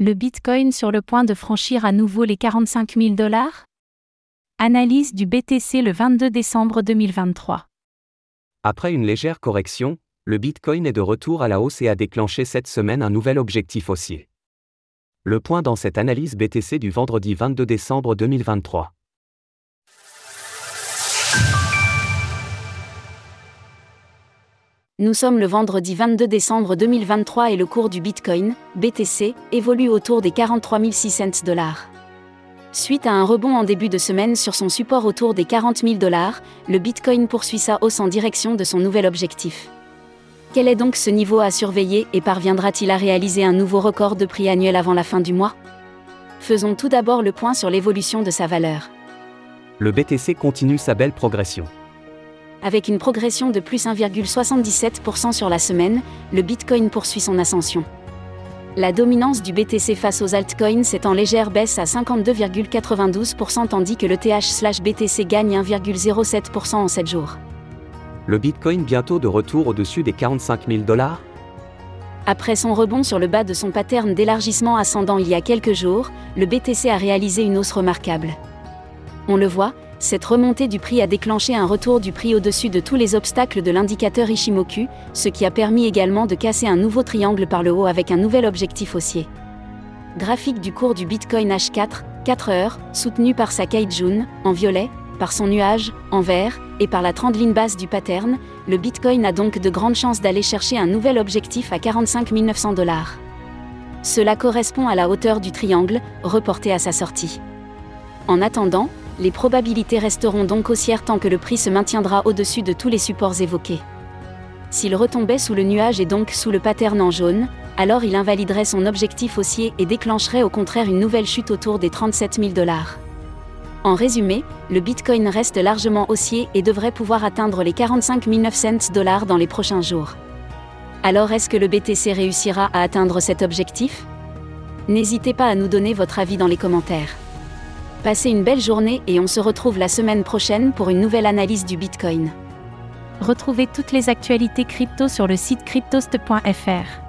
Le Bitcoin sur le point de franchir à nouveau les 45 000 dollars? Analyse du BTC le 22 décembre 2023. Après une légère correction, le Bitcoin est de retour à la hausse et a déclenché cette semaine un nouvel objectif haussier. Le point dans cette analyse BTC du vendredi 22 décembre 2023. Nous sommes le vendredi 22 décembre 2023 et le cours du Bitcoin, BTC, évolue autour des 43 600 dollars. Suite à un rebond en début de semaine sur son support autour des 40 000 dollars, le Bitcoin poursuit sa hausse en direction de son nouvel objectif. Quel est donc ce niveau à surveiller et parviendra-t-il à réaliser un nouveau record de prix annuel avant la fin du mois? Faisons tout d'abord le point sur l'évolution de sa valeur. Le BTC continue sa belle progression. Avec une progression de plus 1,77% sur la semaine, le Bitcoin poursuit son ascension. La dominance du BTC face aux altcoins est en légère baisse à 52,92% tandis que le TH/BTC gagne 1,07% en 7 jours. Le Bitcoin bientôt de retour au-dessus des 45 000 dollars? Après son rebond sur le bas de son pattern d'élargissement ascendant il y a quelques jours, le BTC a réalisé une hausse remarquable. On le voit, cette remontée du prix a déclenché un retour du prix au-dessus de tous les obstacles de l'indicateur Ishimoku, ce qui a permis également de casser un nouveau triangle par le haut avec un nouvel objectif haussier. Graphique du cours du Bitcoin H4, 4 heures, soutenu par sa Kaijun, en violet, par son nuage, en vert, et par la trendline basse du pattern, le Bitcoin a donc de grandes chances d'aller chercher un nouvel objectif à 45 900 dollars. Cela correspond à la hauteur du triangle, reporté à sa sortie. En attendant, les probabilités resteront donc haussières tant que le prix se maintiendra au-dessus de tous les supports évoqués. S'il retombait sous le nuage et donc sous le pattern en jaune, alors il invaliderait son objectif haussier et déclencherait au contraire une nouvelle chute autour des 37 000 dollars. En résumé, le Bitcoin reste largement haussier et devrait pouvoir atteindre les 45 900 dollars dans les prochains jours. Alors est-ce que le BTC réussira à atteindre cet objectif? N'hésitez pas à nous donner votre avis dans les commentaires. Passez une belle journée et on se retrouve la semaine prochaine pour une nouvelle analyse du Bitcoin. Retrouvez toutes les actualités crypto sur le site cryptost.fr.